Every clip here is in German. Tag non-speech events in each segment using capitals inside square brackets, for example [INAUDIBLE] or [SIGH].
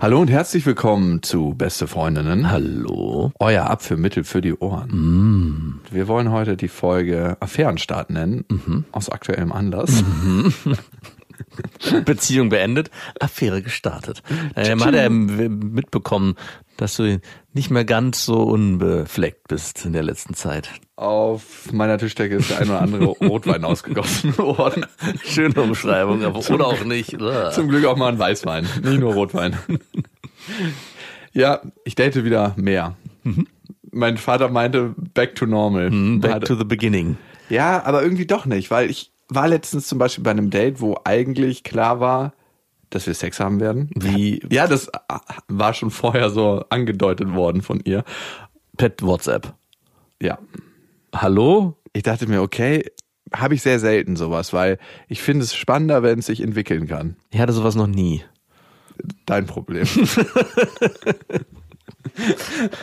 Hallo und herzlich willkommen zu Beste Freundinnen. Hallo. Euer Abführmittel für die Ohren. Wir wollen heute die Folge Affärenstart nennen, aus aktuellem Anlass. [LAUGHS] Beziehung beendet, Affäre gestartet. [LAUGHS] Äh, man hat ja mitbekommen, dass du nicht mehr ganz so unbefleckt bist in der letzten Zeit. Auf meiner Tischdecke ist der ein oder andere [LAUGHS] Rotwein ausgegossen worden. Schöne Umschreibung, aber oder auch nicht. [LAUGHS] Zum Glück auch mal ein Weißwein, nicht nur Rotwein. [LAUGHS] ja, ich date wieder mehr. Mein Vater meinte back to normal. Mhm, Back Hatte- to the beginning. Ja, aber irgendwie doch nicht, weil ich war letztens zum Beispiel bei einem Date, wo eigentlich klar war, dass wir Sex haben werden. Wie Ja, das war schon vorher so angedeutet worden von ihr. per WhatsApp. Ja. Hallo? Ich dachte mir, okay, habe ich sehr selten sowas, weil ich finde es spannender, wenn es sich entwickeln kann. Ich hatte sowas noch nie. Dein Problem. [LAUGHS]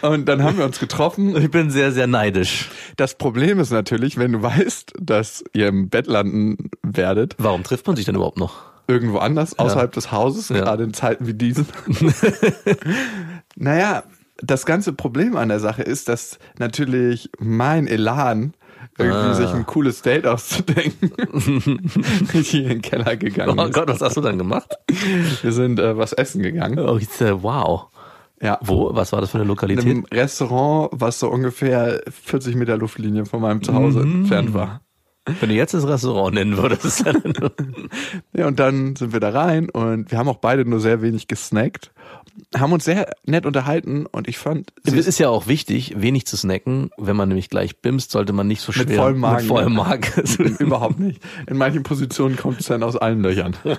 Und dann haben wir uns getroffen. Ich bin sehr, sehr neidisch. Das Problem ist natürlich, wenn du weißt, dass ihr im Bett landen werdet, Warum trifft man sich denn überhaupt noch? Irgendwo anders, außerhalb des Hauses, Ja. gerade in Zeiten wie diesen. [LAUGHS] naja, das ganze Problem an der Sache ist, dass natürlich mein Elan, irgendwie Ah. sich ein cooles Date auszudenken, [LAUGHS] hier in den Keller gegangen Oh ist. Gott, was hast du dann gemacht? Wir sind äh, was essen gegangen. Oh, ich, wow. Ja. Wo? Was war das für eine In Lokalität? einem Restaurant, was so ungefähr 40 Meter Luftlinie von meinem Zuhause Mhm. entfernt war. Wenn du jetzt das Restaurant nennen würdest. dann- [LAUGHS] Ja, und dann sind wir da rein und wir haben auch beide nur sehr wenig gesnackt, haben uns sehr nett unterhalten und ich fand, Es ist ja auch wichtig, wenig zu snacken. Wenn man nämlich gleich bimst, sollte man nicht so schwer mit vollem Magen. Mit vollem Magen. [LAUGHS] Überhaupt nicht. In manchen Positionen kommt es dann aus allen Löchern. [LAUGHS]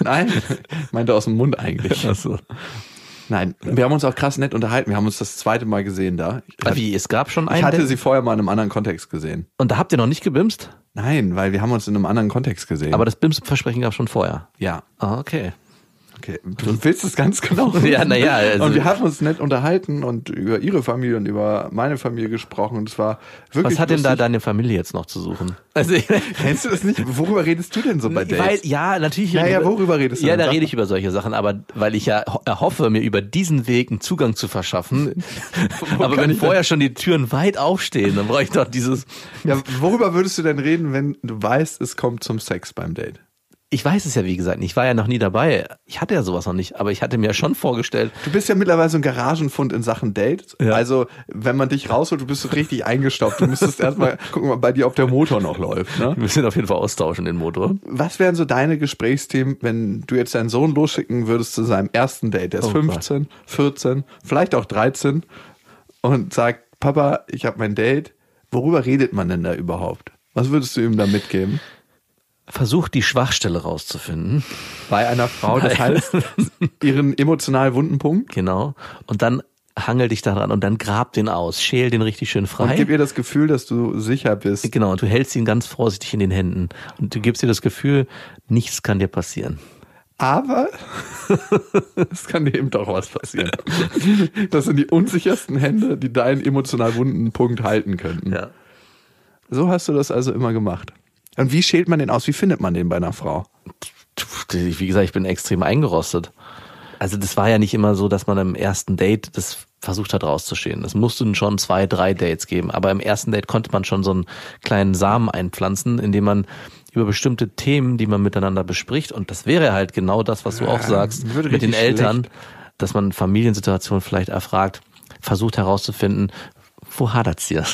Nein, meinte aus dem Mund eigentlich. Achso. Nein, wir haben uns auch krass nett unterhalten. Wir haben uns das zweite Mal gesehen da. Ich, Ah, Wie, es gab schon einen. ich hatte sie vorher mal in einem anderen Kontext gesehen. Und da habt ihr noch nicht gebimst? Nein, weil wir haben uns in einem anderen Kontext gesehen. Aber das Bimsversprechen gab schon vorher. ja, Ah, okay. Okay. Du willst es ganz genau. [LAUGHS] Ja, na ja, also- und wir haben uns nett unterhalten und über ihre Familie und über meine Familie gesprochen und es war wirklich Was hat denn da deine Familie jetzt noch zu suchen? Also, [LAUGHS] Kennst du das nicht? Worüber redest du denn so bei Dates? weil, ja, natürlich. Ja, ja, worüber redest du Ja, denn? da rede ich über solche Sachen, aber weil ich ja ho- erhoffe, mir über diesen Weg einen Zugang zu verschaffen. [LAUGHS] aber wenn vorher schon die Türen weit aufstehen, dann brauche ich doch dieses. Ja, worüber würdest du denn reden, wenn du weißt, es kommt zum Sex beim Date? Ich weiß es ja, wie gesagt, ich war ja noch nie dabei. Ich hatte ja sowas noch nicht, aber ich hatte mir schon vorgestellt, Du bist ja mittlerweile so ein Garagenfund in Sachen Dates. Ja. Also, wenn man dich rausholt, du bist so richtig eingestaubt. Du müsstest erstmal [LAUGHS] gucken, ob bei dir, ob der Motor noch läuft. Ne? wir müssen auf jeden Fall austauschen, den Motor. Was wären so deine Gesprächsthemen, wenn du jetzt deinen Sohn losschicken würdest zu seinem ersten Date? Der ist Oh 15, 14, vielleicht auch 13 und sagt, Papa, ich habe mein Date. Worüber redet man denn da überhaupt? Was würdest du ihm da mitgeben? Versucht die Schwachstelle rauszufinden. Bei einer Frau, das Bei- heißt, [LAUGHS] ihren emotional wunden Punkt. Genau. Und dann hangel dich daran und dann grab den aus, schäl den richtig schön Und frei. gib ihr das Gefühl, dass du sicher bist. Genau, und du hältst ihn ganz vorsichtig in den Händen. Und du gibst dir das Gefühl, nichts kann dir passieren. Aber [LAUGHS] es kann dir eben doch was passieren. Das sind die unsichersten Hände, die deinen emotional wunden Punkt halten könnten. Ja. So hast du das also immer gemacht. Und wie schält man den aus? Wie findet man den bei einer Frau? Wie gesagt, ich bin extrem eingerostet. Also das war ja nicht immer so, dass man im ersten Date das versucht hat rauszuschälen. Es mussten schon zwei, drei Dates geben. Aber im ersten Date konnte man schon so einen kleinen Samen einpflanzen, indem man über bestimmte Themen, die man miteinander bespricht, und das wäre halt genau das, was du auch sagst, wird mit den Eltern, schlecht. dass man Familiensituationen vielleicht erfragt, versucht herauszufinden, wo hadert's hier?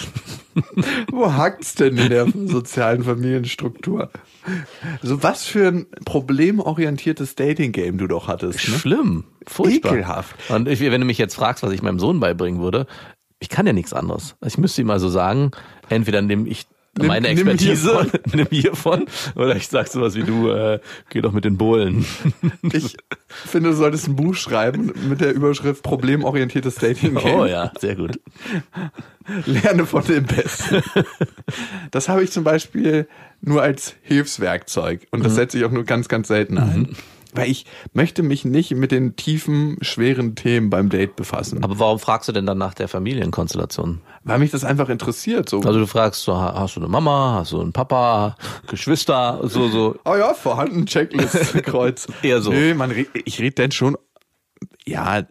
[LAUGHS] Wo hakt's denn in der sozialen Familienstruktur? So was für ein problemorientiertes Dating-Game du doch hattest. Ne? Schlimm, furchtbar. Ekelhaft. Und ich, wenn du mich jetzt fragst, was ich meinem Sohn beibringen würde, ich kann ja nichts anderes. Ich müsste ihm also sagen, entweder indem ich Nimm- meine nimm Expertise, hiervon. [LAUGHS] nimm hiervon. Oder ich sag sowas wie du, äh, geh doch mit den Bullen. [LAUGHS] Ich finde, du solltest ein Buch schreiben mit der Überschrift Problemorientiertes Dating [LAUGHS] Game. Oh ja, sehr gut. Lerne von dem Besten. Das habe ich zum Beispiel nur als Hilfswerkzeug und das setze ich auch nur ganz, ganz selten ein. Weil ich möchte mich nicht mit den tiefen, schweren Themen beim Date befassen. Aber warum fragst du denn dann nach der Familienkonstellation? Weil mich das einfach interessiert. So. Also du fragst so, ha- hast du eine Mama, hast du einen Papa, Geschwister, so, so. oh [LAUGHS] ja, vorhanden, Checklist, [LAUGHS] Kreuz. Eher so. Nö, man, ich rede dann schon, ja,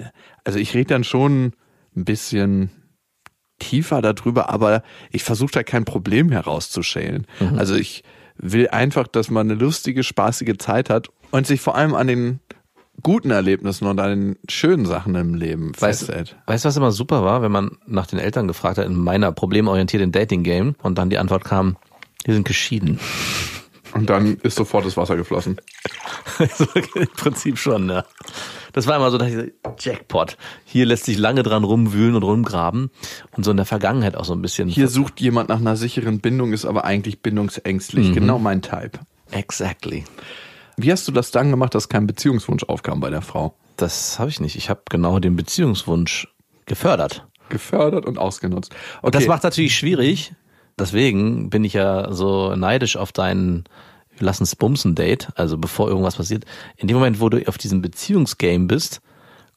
also ich rede dann schon ein bisschen tiefer darüber, aber ich versuche da kein Problem herauszuschälen. Mhm. Also ich will einfach, dass man eine lustige, spaßige Zeit hat und sich vor allem an den guten Erlebnissen und an den schönen Sachen im Leben Weißt, festhält. weißt du, was immer super war, wenn man nach den Eltern gefragt hat in meiner problemorientierten Dating-Game und dann die Antwort kam, die sind geschieden. Und dann ist sofort das Wasser geflossen. [LAUGHS] Im Prinzip schon, ja. Das war immer so, dass ich so, Jackpot. Hier lässt sich lange dran rumwühlen und rumgraben und so in der Vergangenheit auch so ein bisschen. Hier sucht jemand nach einer sicheren Bindung, ist aber eigentlich bindungsängstlich. Genau mein Type. Exactly. Wie hast du das dann gemacht, dass kein Beziehungswunsch aufkam bei der Frau? Das habe ich nicht. Ich habe genau den Beziehungswunsch gefördert. Gefördert und ausgenutzt. Okay. Und das macht natürlich schwierig. Deswegen bin ich ja so neidisch auf deinen wir lassen es bumsen Date, also bevor irgendwas passiert. In dem Moment, wo du auf diesem Beziehungsgame bist,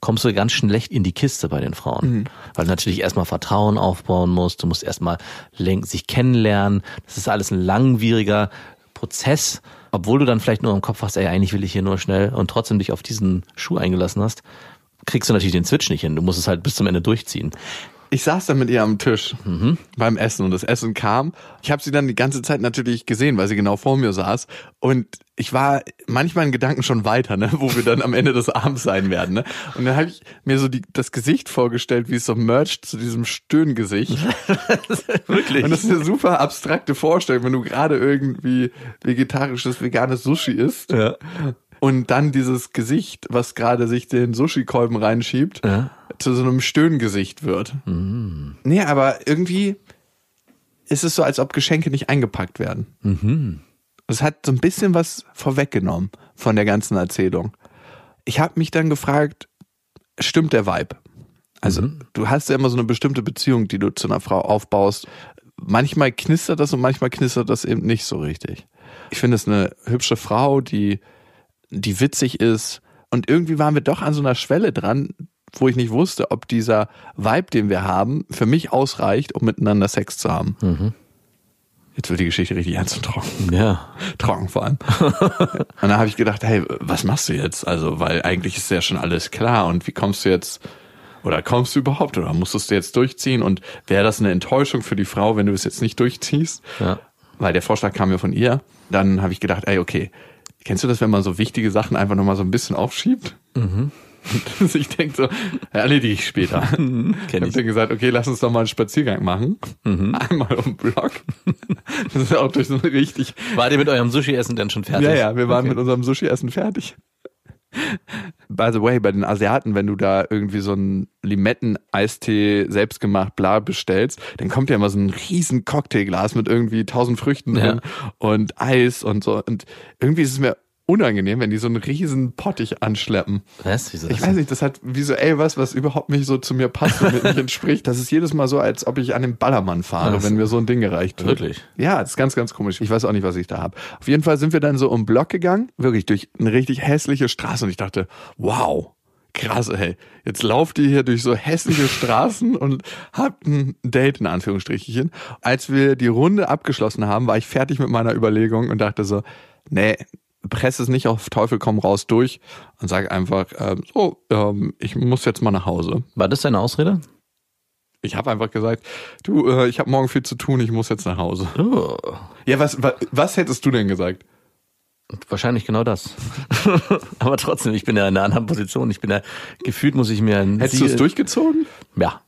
kommst du ganz schlecht in die Kiste bei den Frauen. Weil du natürlich erstmal Vertrauen aufbauen musst, du musst erstmal sich kennenlernen. Das ist alles ein langwieriger Prozess, obwohl du dann vielleicht nur im Kopf hast, ey, eigentlich will ich hier nur schnell und trotzdem dich auf diesen Schuh eingelassen hast, kriegst du natürlich den Switch nicht hin. Du musst es halt bis zum Ende durchziehen. Ich saß dann mit ihr am Tisch beim Essen und das Essen kam. Ich habe sie dann die ganze Zeit natürlich gesehen, weil sie genau vor mir saß. Und ich war manchmal in Gedanken schon weiter, ne, wo wir dann am Ende des Abends sein werden. Ne? Und dann habe ich mir so die, das Gesicht vorgestellt, wie es so mercht zu diesem Stöhngesicht. [LAUGHS] Wirklich. Und das ist eine super abstrakte Vorstellung, wenn du gerade irgendwie vegetarisches, veganes Sushi isst. Ja. Und dann dieses Gesicht, was gerade sich den Sushi-Kolben reinschiebt, Ja. zu so einem Stöhngesicht wird. Nee, aber irgendwie ist es so, als ob Geschenke nicht eingepackt werden. Es hat so ein bisschen was vorweggenommen von der ganzen Erzählung. Ich habe mich dann gefragt, stimmt der Vibe? Also du hast ja immer so eine bestimmte Beziehung, die du zu einer Frau aufbaust. Manchmal knistert das und manchmal knistert das eben nicht so richtig. Ich finde es eine hübsche Frau, die, die witzig ist. Und irgendwie waren wir doch an so einer Schwelle dran, wo ich nicht wusste, ob dieser Vibe, den wir haben, für mich ausreicht, um miteinander Sex zu haben. Jetzt wird die Geschichte richtig ernst und trocken. Ja. [LAUGHS] Trocken vor allem. [LAUGHS] und dann habe ich gedacht, hey, was machst du jetzt? Also, weil eigentlich ist ja schon alles klar. Und wie kommst du jetzt, oder kommst du überhaupt, oder musstest du jetzt durchziehen? Und wäre das eine Enttäuschung für die Frau, wenn du es jetzt nicht durchziehst? Ja. Weil der Vorschlag kam ja von ihr. Dann habe ich gedacht, ey, okay, kennst du das, wenn man so wichtige Sachen einfach nochmal so ein bisschen aufschiebt? Mhm. [LAUGHS] Und ich denke so, erledige ich später. [LAUGHS] Ich Kenn habe ich. dann gesagt, okay, lass uns doch mal einen Spaziergang machen. Einmal um den Block. [LAUGHS] Das ist auch durch so richtig Wart ihr mit eurem Sushi-Essen denn schon fertig? ja, ja, wir waren Okay. mit unserem Sushi-Essen fertig. By the way, bei den Asiaten, wenn du da irgendwie so einen Limetten-Eistee selbstgemacht bla bestellst, dann kommt ja immer so ein riesen Cocktailglas mit irgendwie tausend Früchten Ja. drin und Eis und so. Und irgendwie ist es mir unangenehm, wenn die so einen riesen Pottich anschleppen. Was? Wieso Ich weiß nicht, das hat visuell was, was überhaupt nicht so zu mir passt und mir nicht [LAUGHS] entspricht. Das ist jedes Mal so, als ob ich an den Ballermann fahre, so. wenn mir so ein Ding gereicht wird. Wirklich? Ja, das ist ganz, ganz komisch. Ich weiß auch nicht, was ich da habe. Auf jeden Fall sind wir dann so um den Block gegangen, wirklich durch eine richtig hässliche Straße und ich dachte, wow, krass, ey. Jetzt lauft ihr hier durch so hässliche Straßen [LAUGHS] und habt ein Date in Anführungsstrichen. Als wir die Runde abgeschlossen haben, war ich fertig mit meiner Überlegung und dachte so, nee, press es nicht auf Teufel komm raus durch und sag einfach, ähm, so, ähm, ich muss jetzt mal nach Hause. War das deine Ausrede? Ich habe einfach gesagt, du, äh, ich habe morgen viel zu tun, ich muss jetzt nach Hause. Oh. Ja, was, was, was hättest du denn gesagt? Wahrscheinlich genau das. [LAUGHS] Aber trotzdem, ich bin ja in einer anderen Position. Ich bin ja, gefühlt muss ich mir ein Hättest du es durchgezogen? Ja.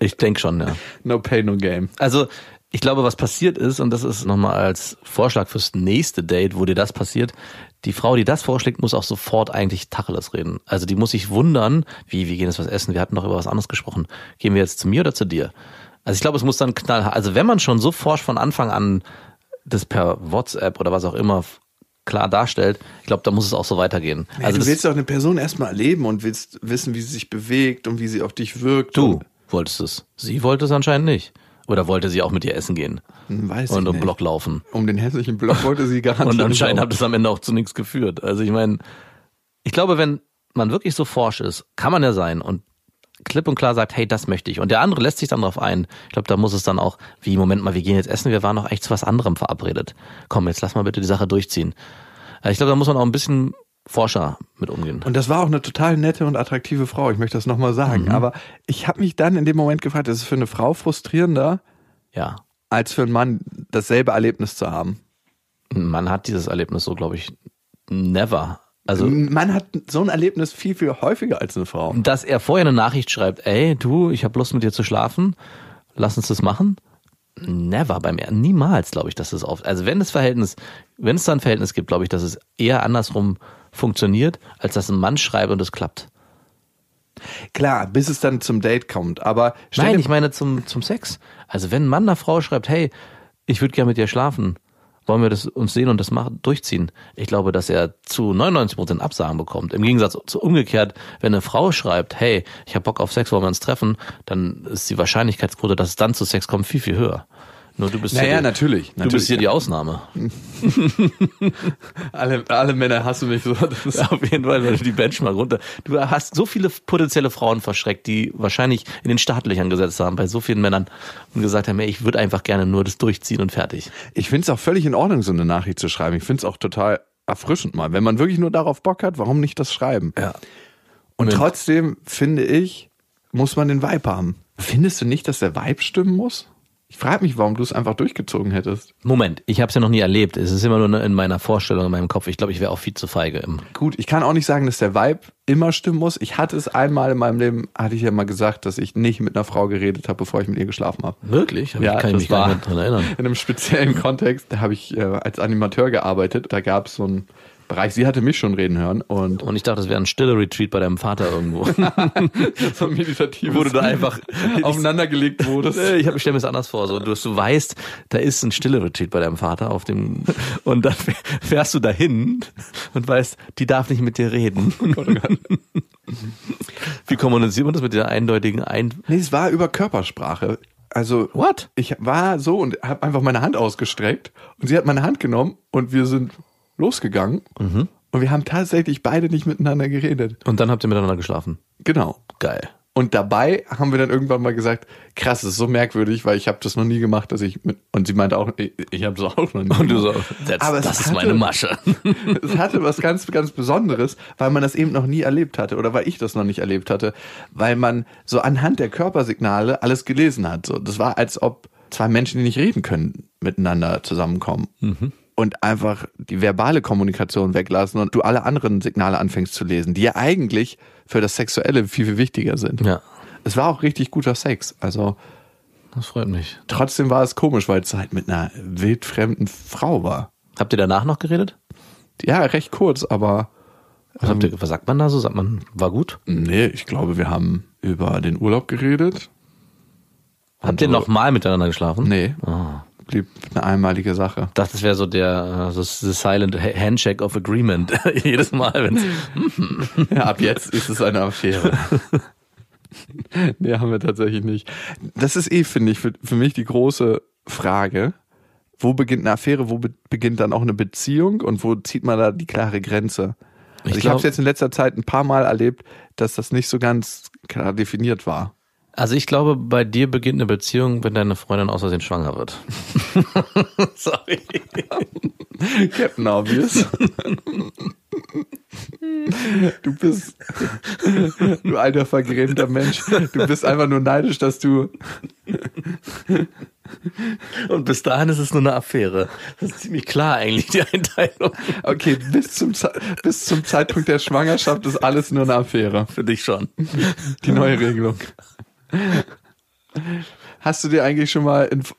Ich denke schon, ja. No pay, no game. Also, ich glaube, was passiert ist, und das ist nochmal als Vorschlag fürs nächste Date, wo dir das passiert, die Frau, die das vorschlägt, muss auch sofort eigentlich Tacheles reden. Also die muss sich wundern, wie, wir gehen jetzt was essen, wir hatten doch über was anderes gesprochen. Gehen wir jetzt zu mir oder zu dir? Also ich glaube, es muss dann knall, also wenn man schon so forsch von Anfang an das per WhatsApp oder was auch immer klar darstellt, ich glaube, da muss es auch so weitergehen. Ja, also du willst doch eine Person erstmal erleben und willst wissen, wie sie sich bewegt und wie sie auf dich wirkt. du wolltest es. Sie wollte es anscheinend nicht. Oder wollte sie auch mit dir essen gehen Hm, weiß und ich im nicht. Block laufen. Um den hässlichen Block wollte sie garantiert [LAUGHS] Und anscheinend nicht hat es am Ende auch zu nichts geführt. Also ich meine, ich glaube, wenn man wirklich so forsch ist, kann man ja sein und klipp und klar sagt, hey, das möchte ich. Und der andere lässt sich dann darauf ein. Ich glaube, da muss es dann auch, wie, Moment mal, wir gehen jetzt essen, wir waren noch echt zu was anderem verabredet. Komm, jetzt lass mal bitte die Sache durchziehen. Äh, Ich glaube, da muss man auch ein bisschen forscher mit umgehen. Und das war auch eine total nette und attraktive Frau, ich möchte das nochmal sagen. Mhm. Aber ich habe mich dann in dem Moment gefragt, ist es für eine Frau frustrierender, Ja. als für einen Mann dasselbe Erlebnis zu haben? Man hat dieses Erlebnis so, glaube ich, never. Also, Mann hat so ein Erlebnis viel, viel häufiger als eine Frau. dass er vorher eine Nachricht schreibt, ey, du, ich habe Lust mit dir zu schlafen, lass uns das machen. Never beim niemals, glaube ich, dass das oft. Also wenn das Verhältnis, wenn es da ein Verhältnis gibt, glaube ich, dass es eher andersrum funktioniert, als dass ein Mann schreibt und es klappt. Klar, bis es dann zum Date kommt. Aber Nein, ich meine zum, zum Sex. Also wenn ein Mann einer Frau schreibt, hey, ich würde gerne mit dir schlafen, wollen wir das uns sehen und das machen, durchziehen? Ich glaube, dass er zu 99 Prozent Absagen bekommt. Im Gegensatz zu umgekehrt, wenn eine Frau schreibt, hey, ich habe Bock auf Sex, wollen wir uns treffen, dann ist die Wahrscheinlichkeitsquote, dass es dann zu Sex kommt, viel, viel höher. Nur du bist Naja, hier, die- natürlich, Du natürlich. bist hier die Ausnahme. [LAUGHS] alle, alle Männer hast du nicht so. Das ist Auf jeden Fall, die Benchmark runter. Du hast so viele potenzielle Frauen verschreckt, die wahrscheinlich in den Startlöchern gesetzt haben bei so vielen Männern und gesagt haben, ey, ich würde einfach gerne nur das durchziehen und fertig. Ich finde es auch völlig in Ordnung, so eine Nachricht zu schreiben. Ich finde es auch total erfrischend mal. Wenn man wirklich nur darauf Bock hat, warum nicht das schreiben? Ja. Und Wenn- trotzdem, finde ich, muss man den Vibe haben. Findest du nicht, dass der Vibe stimmen muss? Ich frage mich, warum du es einfach durchgezogen hättest. Moment, ich habe es ja noch nie erlebt. Es ist immer nur in meiner Vorstellung, in meinem Kopf. Ich glaube, ich wäre auch viel zu feige. Im Gut, ich kann auch nicht sagen, dass der Vibe immer stimmen muss. Ich hatte es einmal in meinem Leben, hatte ich ja mal gesagt, dass ich nicht mit einer Frau geredet habe, bevor ich mit ihr geschlafen habe. Wirklich? Hab Ja, ich kann ich das mich gar nicht mehr dran erinnern. [LAUGHS] In einem speziellen Kontext, da habe ich äh, als Animateur gearbeitet. Da gab es so einen Bereich, sie hatte mich schon reden hören und Und ich dachte, das wäre ein stiller Retreat bei deinem Vater irgendwo. [LAUGHS] so ein meditatives Wo du da einfach- [LAUGHS] aufeinandergelegt wurdest. Ich habe stell mir das anders vor. So, du, du weißt, da ist ein stiller Retreat bei deinem Vater auf dem und dann [LAUGHS] fährst du dahin und weißt, die darf nicht mit dir reden. Wie kommuniziert man das mit der eindeutigen Ein Nee, es war über Körpersprache. Also What? ich war so und habe einfach meine Hand ausgestreckt und sie hat meine Hand genommen und wir sind losgegangen Mhm. und wir haben tatsächlich beide nicht miteinander geredet. Und dann habt ihr miteinander geschlafen. Genau. Geil. Und dabei haben wir dann irgendwann mal gesagt, krass, das ist so merkwürdig, weil ich habe das noch nie gemacht, dass ich mit und sie meinte auch, ich, ich habe es auch noch nie. Und du gemacht. so, Aber das ist hatte- meine Masche. [LAUGHS] es hatte was ganz, ganz Besonderes, weil man das eben noch nie erlebt hatte oder weil ich das noch nicht erlebt hatte, weil man so anhand der Körpersignale alles gelesen hat. So, das war, als ob zwei Menschen, die nicht reden können, miteinander zusammenkommen. Und einfach die verbale Kommunikation weglassen und du alle anderen Signale anfängst zu lesen, die ja eigentlich für das Sexuelle viel, viel wichtiger sind. Ja, Es war auch richtig guter Sex. Also das freut mich. trotzdem war es komisch, weil es halt mit einer wildfremden Frau war. Habt ihr danach noch geredet? Ja, recht kurz, aber Was, habt ihr, was sagt man da so? Sagt man, war gut? Nee, ich glaube, wir haben über den Urlaub geredet. Habt ihr noch mal miteinander geschlafen? Nee, Ah. Blieb eine einmalige Sache. Ich dachte, das wäre so der äh, so the silent ha- handshake of agreement. [LAUGHS] Jedes Mal, wenn [LAUGHS] Ja, ab jetzt ist es eine Affäre. [LAUGHS] nee, haben wir tatsächlich nicht. Das ist eh, finde ich, für, für mich die große Frage. Wo beginnt eine Affäre, wo be beginnt dann auch eine Beziehung und wo zieht man da die klare Grenze? Also Ich ich habe es jetzt in letzter Zeit ein paar Mal erlebt, dass das nicht so ganz klar definiert war. Also ich glaube, bei dir beginnt eine Beziehung, wenn deine Freundin aus Versehen schwanger wird. [LAUGHS] Sorry. Captain Obvious. Du bist, du alter vergrämter Mensch, du bist einfach nur neidisch, dass du, Und bis dahin ist es nur eine Affäre. Das ist ziemlich klar eigentlich, die Einteilung. okay, bis zum, bis zum Zeitpunkt der Schwangerschaft ist alles nur eine Affäre. Für dich schon. Die neue Regelung. Hast du dir eigentlich schon mal in, [LAUGHS]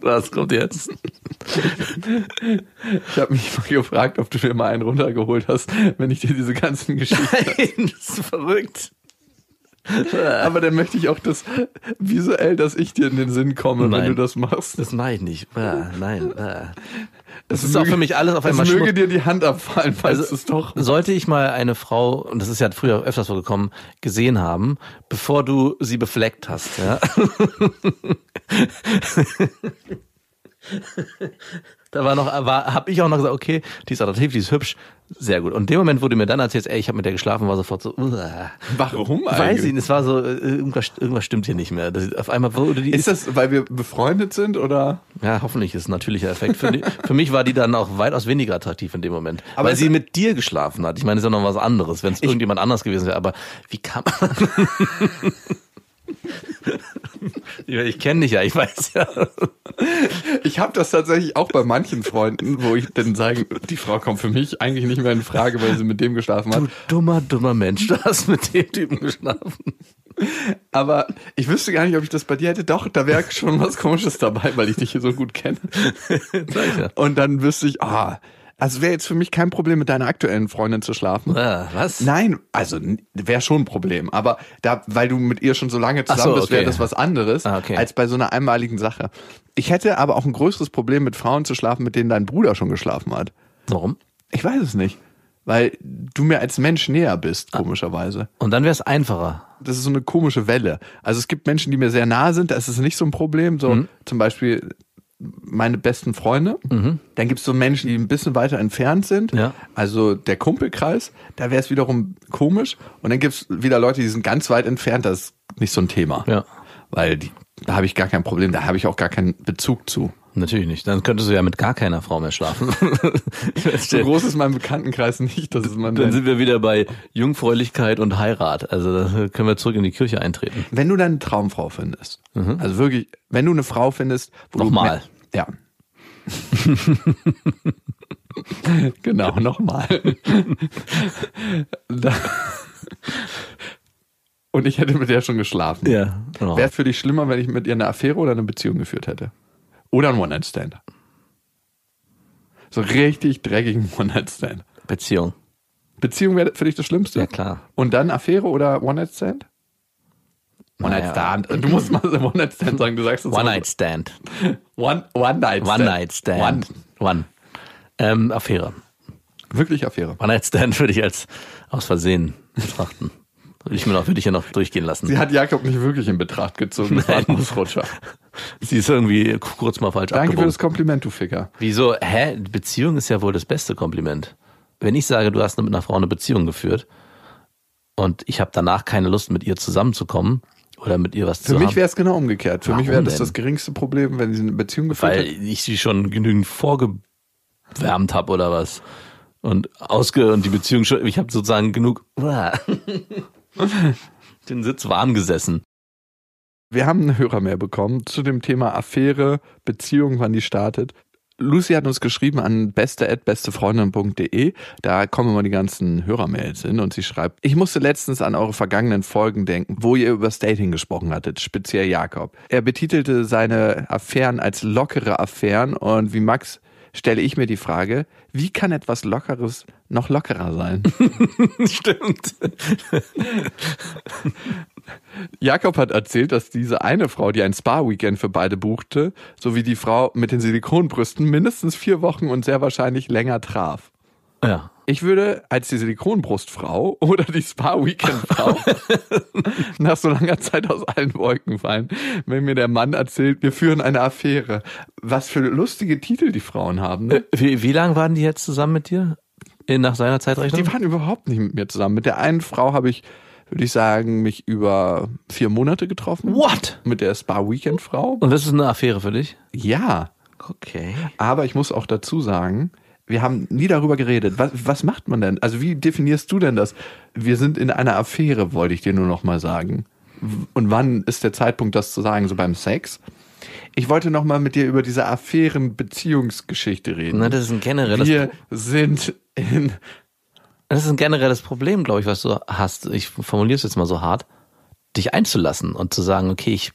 Was kommt jetzt? ich habe mich mal gefragt, ob du dir mal einen runtergeholt hast, wenn ich dir diese ganzen Geschichten [LAUGHS] Nein, das ist verrückt. Aber dann möchte ich auch das visuell, dass ich dir in den Sinn komme, wenn Nein. du das machst. Das mache ich nicht. Ah, nein. Das Es ist auch möge- für mich alles auf einmal möge Schmutz. dir die Hand abfallen, falls Also, es doch. Sollte ich mal eine Frau, und das ist ja früher öfters vorgekommen, gesehen haben, bevor du sie befleckt hast, ja. [LAUGHS] Da war noch, war, hab ich auch noch gesagt, okay, die ist attraktiv, die ist hübsch, sehr gut. Und in dem Moment, wo du mir dann erzählst, ey, ich habe mit der geschlafen, war sofort so, uah. Warum weiß eigentlich? ich nicht, es war so, äh, irgendwas, irgendwas stimmt hier nicht mehr. Das, auf einmal wurde die, Ist das, weil wir befreundet sind oder? ja, hoffentlich ist ein natürlicher Effekt. Für, die, für mich war die dann auch weitaus weniger attraktiv in dem Moment. Aber weil sie mit dir geschlafen hat. Ich meine, ist ja noch was anderes, wenn es irgendjemand anders gewesen wäre. Aber wie kann man. [LAUGHS] Ich kenne dich ja, ich weiß ja. Ich habe das tatsächlich auch bei manchen Freunden, wo ich dann sage, die Frau kommt für mich eigentlich nicht mehr in Frage, weil sie mit dem geschlafen hat. Du dummer, dummer Mensch, du hast mit dem Typen geschlafen. Aber ich wüsste gar nicht, ob ich das bei dir hätte. Doch, da wäre schon was Komisches dabei, weil ich dich hier so gut kenne. Und dann wüsste ich, ah, also wäre jetzt für mich kein Problem, mit deiner aktuellen Freundin zu schlafen. Ah, was? Nein, also wäre schon ein Problem. Aber da, weil du mit ihr schon so lange zusammen so, bist, wäre das was anderes Ah, okay. als bei so einer einmaligen Sache. Ich hätte aber auch ein größeres Problem mit Frauen zu schlafen, mit denen dein Bruder schon geschlafen hat. Warum? Ich weiß es nicht. Weil du mir als Mensch näher bist, komischerweise. Und dann wäre es einfacher. Das ist so eine komische Welle. Also es gibt Menschen, die mir sehr nahe sind, da ist es nicht so ein Problem. So Mhm. zum Beispiel meine besten Freunde. Dann gibt es so Menschen, die ein bisschen weiter entfernt sind. Ja. Also der Kumpelkreis, da wäre es wiederum komisch. Und dann gibt es wieder Leute, die sind ganz weit entfernt, das ist nicht so ein Thema. Ja. Weil die, da habe ich gar kein Problem, da habe ich auch gar keinen Bezug zu. Natürlich nicht. Dann könntest du ja mit gar keiner Frau mehr schlafen. [LAUGHS] So groß ist mein Bekanntenkreis nicht, dass es man Dann sind wir wieder bei Jungfräulichkeit und Heirat. Also da können wir zurück in die Kirche eintreten. Wenn du deine Traumfrau findest, also wirklich, wenn du eine Frau findest, wo Nochmal. du ja. [LAUGHS] genau, nochmal. Und ich hätte mit der schon geschlafen. Ja. Genau. Wäre es für dich schlimmer, wenn ich mit ihr eine Affäre oder eine Beziehung geführt hätte? Oder ein One-Night-Stand? So richtig dreckigen [LAUGHS] One-Night-Stand. Beziehung. Beziehung wäre für dich das Schlimmste? Ja, klar. Und dann Affäre oder One-Night-Stand? Naja. One-Night-Stand. Du musst mal so One-Night-Stand sagen, du sagst es One so. Night Stand. One, One-Night-Stand. One Night Stand. One. Ähm, Affäre. Wirklich Affäre. One Night Stand würde ich als aus Versehen betrachten. Ich mir noch, würde ich ja noch durchgehen lassen. Sie hat Jakob nicht wirklich in Betracht gezogen. Das war ein Ausrutscher. Sie ist irgendwie kurz mal falsch Danke für abgebogen. das Kompliment, du Ficker. Wieso? Hä? Beziehung ist ja wohl das beste Kompliment. Wenn ich sage, du hast mit einer Frau eine Beziehung geführt und ich habe danach keine Lust, mit ihr zusammenzukommen oder mit ihr was Für zu mich wäre es genau umgekehrt. Für mich Warum wäre das denn? das geringste Problem, wenn sie eine Beziehung geführt weil hat. ich sie schon genügend vorgewärmt habe oder was. Und ausge und die Beziehung schon, ich habe sozusagen genug [LAUGHS] [LAUGHS] den Sitz warm gesessen. Wir haben eine Hörermail bekommen zu dem Thema Affäre, Beziehung, wann die startet. Lucy hat uns geschrieben an beste@bestefreundin.de. Da kommen immer die ganzen Hörermails hin und sie schreibt: Ich musste letztens an eure vergangenen Folgen denken, wo ihr über Dating gesprochen hattet, speziell Jakob. Er betitelte seine Affären als lockere Affären und wie Max stelle ich mir die Frage, wie kann etwas Lockeres noch lockerer sein? [LAUGHS] Stimmt. [LAUGHS] Jakob hat erzählt, dass diese eine Frau, die ein Spa-Weekend für beide buchte, sowie die Frau mit den Silikonbrüsten mindestens vier Wochen und sehr wahrscheinlich länger traf. Ja. Ich würde als die Silikonbrustfrau [LAUGHS] oder die Spa-Weekend-Frau [LAUGHS] nach so langer Zeit aus allen Wolken fallen, wenn mir der Mann erzählt, wir führen eine Affäre. Was für lustige Titel die Frauen haben. Ne? Wie, wie lange waren die jetzt zusammen mit dir? Nach seiner Zeitrechnung? Die waren überhaupt nicht mit mir zusammen. Mit der einen Frau habe ich, würde ich sagen, mich über vier Monate getroffen. What? Mit der Spa-Weekend-Frau. Und das ist eine Affäre für dich? Ja, Okay. aber ich muss auch dazu sagen, wir haben nie darüber geredet. Was, was macht man denn? Also wie definierst du denn das? Wir sind in einer Affäre, wollte ich dir nur noch mal sagen. Und wann ist der Zeitpunkt, das zu sagen? So beim Sex? Ich wollte noch mal mit dir über diese Affären-Beziehungsgeschichte reden. Na, das ist ein generelles, wir sind in das ist ein generelles Problem, glaube ich, was du hast. Ich formuliere es jetzt mal so hart, dich einzulassen und zu sagen, okay, ich,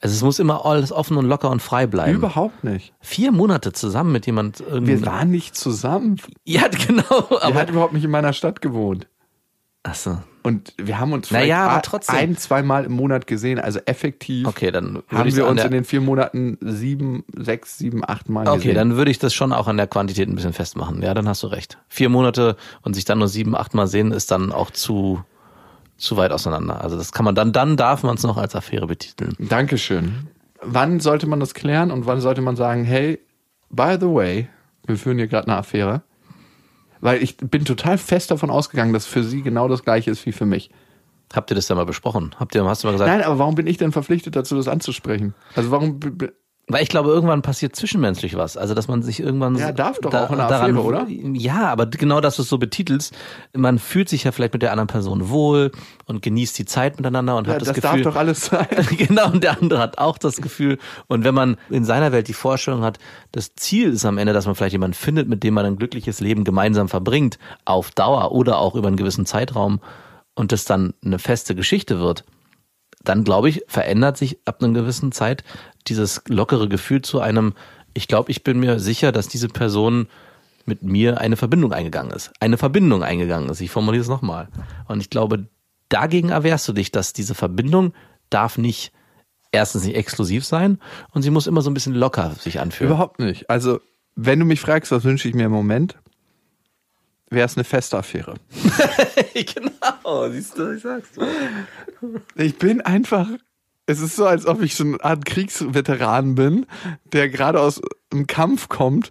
also es muss immer alles offen und locker und frei bleiben. überhaupt nicht. Vier Monate zusammen mit jemand irgendwie. Wir waren nicht zusammen. [LAUGHS] ja, genau. Er Aber hat überhaupt nicht in meiner Stadt gewohnt. Achso, Und wir haben uns Naja, vielleicht aber a- trotzdem. ein, zweimal im Monat gesehen. Also effektiv Okay, dann haben wir uns in den vier Monaten sieben, sechs, sieben, acht Mal Okay, gesehen. dann würde ich das schon auch an der Quantität ein bisschen festmachen. Ja, dann hast du recht. Vier Monate und sich dann nur sieben, acht Mal sehen, ist dann auch zu, zu weit auseinander. Also das kann man dann, dann darf man es noch als Affäre betiteln. Dankeschön. Wann sollte man das klären und wann sollte man sagen, hey, by the way, wir führen hier gerade eine Affäre? Weil ich bin total fest davon ausgegangen, dass für sie genau das gleiche ist wie für mich. Habt ihr das denn mal besprochen? Habt ihr, hast du mal gesagt? Nein, aber warum bin ich denn verpflichtet dazu, das anzusprechen? Also warum Weil ich glaube, irgendwann passiert zwischenmenschlich was. Also, dass man sich irgendwann. Ja, darf doch auch eine Affäre, oder? Ja, aber genau, dass du es so betitelst. Man fühlt sich ja vielleicht mit der anderen Person wohl und genießt die Zeit miteinander und ja, hat das, das Gefühl. darf doch alles sein. [LAUGHS] genau, und der andere hat auch das Gefühl. Und wenn man in seiner Welt die Vorstellung hat, das Ziel ist am Ende, dass man vielleicht jemanden findet, mit dem man ein glückliches Leben gemeinsam verbringt, auf Dauer oder auch über einen gewissen Zeitraum und das dann eine feste Geschichte wird, dann glaube ich, verändert sich ab einer gewissen Zeit dieses lockere Gefühl zu einem, ich glaube, ich bin mir sicher, dass diese Person mit mir eine Verbindung eingegangen ist. Eine Verbindung eingegangen ist. Ich formuliere es nochmal. Und ich glaube, dagegen erwehrst du dich, dass diese Verbindung darf nicht erstens nicht exklusiv sein und sie muss immer so ein bisschen locker sich anfühlen. Überhaupt nicht. Also, wenn du mich fragst, was wünsche ich mir im Moment, wäre es eine feste Affäre. [LAUGHS] genau, siehst du, ich sag's. Ich bin einfach. Es ist so, als ob ich so eine Art Kriegsveteran bin, der gerade aus einem Kampf kommt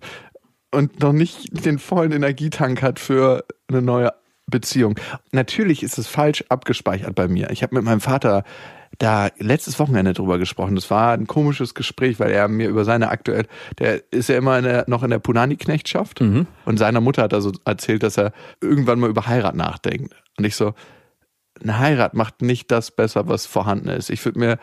und noch nicht den vollen Energietank hat für eine neue Beziehung. Natürlich ist es falsch abgespeichert bei mir. Ich habe mit meinem Vater da letztes Wochenende drüber gesprochen. Das war ein komisches Gespräch, weil er mir über seine aktuell, der ist ja immer in der, noch in der Punani-Knechtschaft und seiner Mutter hat er so erzählt, dass er irgendwann mal über Heirat nachdenkt. Und ich so, eine Heirat macht nicht das besser, was vorhanden ist. Ich würde mir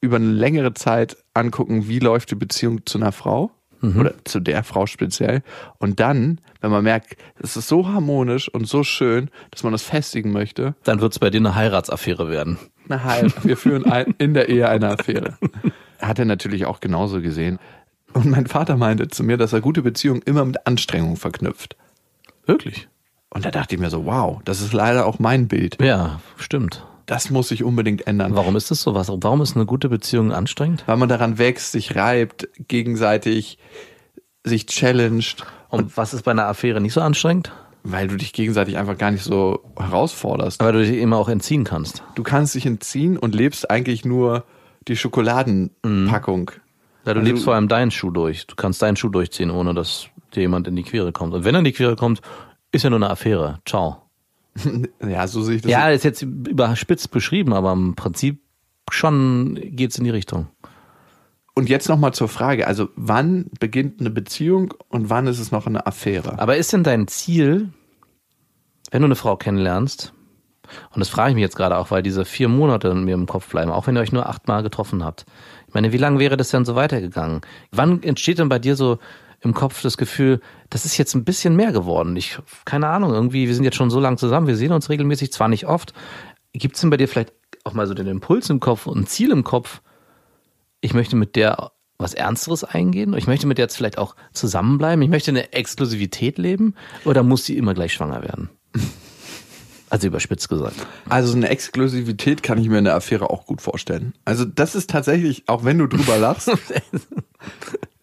über eine längere Zeit angucken, wie läuft die Beziehung zu einer Frau oder zu der Frau speziell. Und dann, wenn man merkt, es ist so harmonisch und so schön, dass man das festigen möchte, Dann wird's bei dir eine Heiratsaffäre werden. eine Heirat. Wir führen ein, in der Ehe eine Affäre. Hat er natürlich auch genauso gesehen. Und mein Vater meinte zu mir, dass er gute Beziehungen immer mit Anstrengung verknüpft. Wirklich? Und da dachte ich mir so, wow, das ist leider auch mein Bild. Ja, stimmt. Das muss sich unbedingt ändern. Warum ist das so? Was? Warum ist eine gute Beziehung anstrengend? weil man daran wächst, sich reibt, gegenseitig sich challenged, Und was ist bei einer Affäre nicht so anstrengend? weil du dich gegenseitig einfach gar nicht so herausforderst. Weil du dich immer auch entziehen kannst. Du kannst dich entziehen und lebst eigentlich nur die Schokoladenpackung. Ja, du Also- lebst vor allem deinen Schuh durch. Du kannst deinen Schuh durchziehen, ohne dass dir jemand in die Quere kommt. Und wenn er in die Quere kommt, ist ja nur eine Affäre. Ciao. [LAUGHS] Ja, so sehe ich das. Ja, ist jetzt überspitzt beschrieben, aber im Prinzip schon geht's in die Richtung. Und jetzt nochmal zur Frage, also wann beginnt eine Beziehung und wann ist es noch eine Affäre? Aber ist denn dein Ziel, wenn du eine Frau kennenlernst, und das frage ich mich jetzt gerade auch, weil diese vier Monate in mir im Kopf bleiben, auch wenn ihr euch nur achtmal getroffen habt. Ich meine, wie lange wäre das denn so weitergegangen? Wann entsteht denn bei dir so im Kopf das Gefühl, das ist jetzt ein bisschen mehr geworden? Ich, keine Ahnung, irgendwie, wir sind jetzt schon so lange zusammen, wir sehen uns regelmäßig, zwar nicht oft. Gibt es denn bei dir vielleicht auch mal so den Impuls im Kopf und ein Ziel im Kopf, ich möchte mit der was Ernsteres eingehen? Ich möchte mit der jetzt vielleicht auch zusammenbleiben? Ich möchte eine Exklusivität leben? Oder muss sie immer gleich schwanger werden? [LAUGHS] Also überspitzt gesagt. Also eine Exklusivität kann ich mir in der Affäre auch gut vorstellen. Also das ist tatsächlich, auch wenn du drüber lachst, [LAUGHS]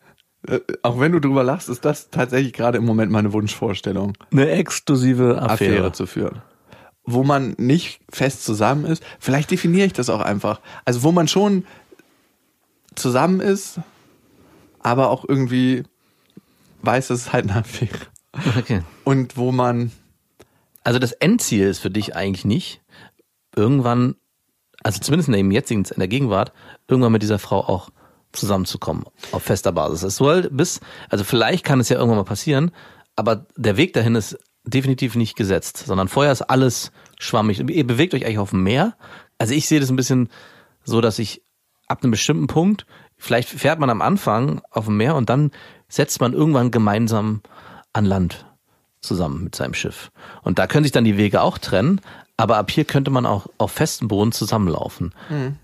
auch wenn du drüber lachst, ist das tatsächlich gerade im Moment meine Wunschvorstellung, Eine exklusive Affäre. Affäre zu führen. Wo man nicht fest zusammen ist. Vielleicht definiere ich das auch einfach. Also wo man schon zusammen ist, aber auch irgendwie weiß, das ist halt eine Affäre. Okay. Und wo man, Also das Endziel ist für dich eigentlich nicht, irgendwann, also zumindest in der jetzigen, in der Gegenwart, irgendwann mit dieser Frau auch zusammenzukommen, auf fester Basis. Es soll bis, also vielleicht kann es ja irgendwann mal passieren, aber der Weg dahin ist definitiv nicht gesetzt, sondern vorher ist alles schwammig. Ihr bewegt euch eigentlich auf dem Meer. Also ich sehe das ein bisschen so, dass ich ab einem bestimmten Punkt, vielleicht fährt man am Anfang auf dem Meer und dann setzt man irgendwann gemeinsam an Land zusammen mit seinem Schiff. Und da können sich dann die Wege auch trennen, aber ab hier könnte man auch auf festem Boden zusammenlaufen.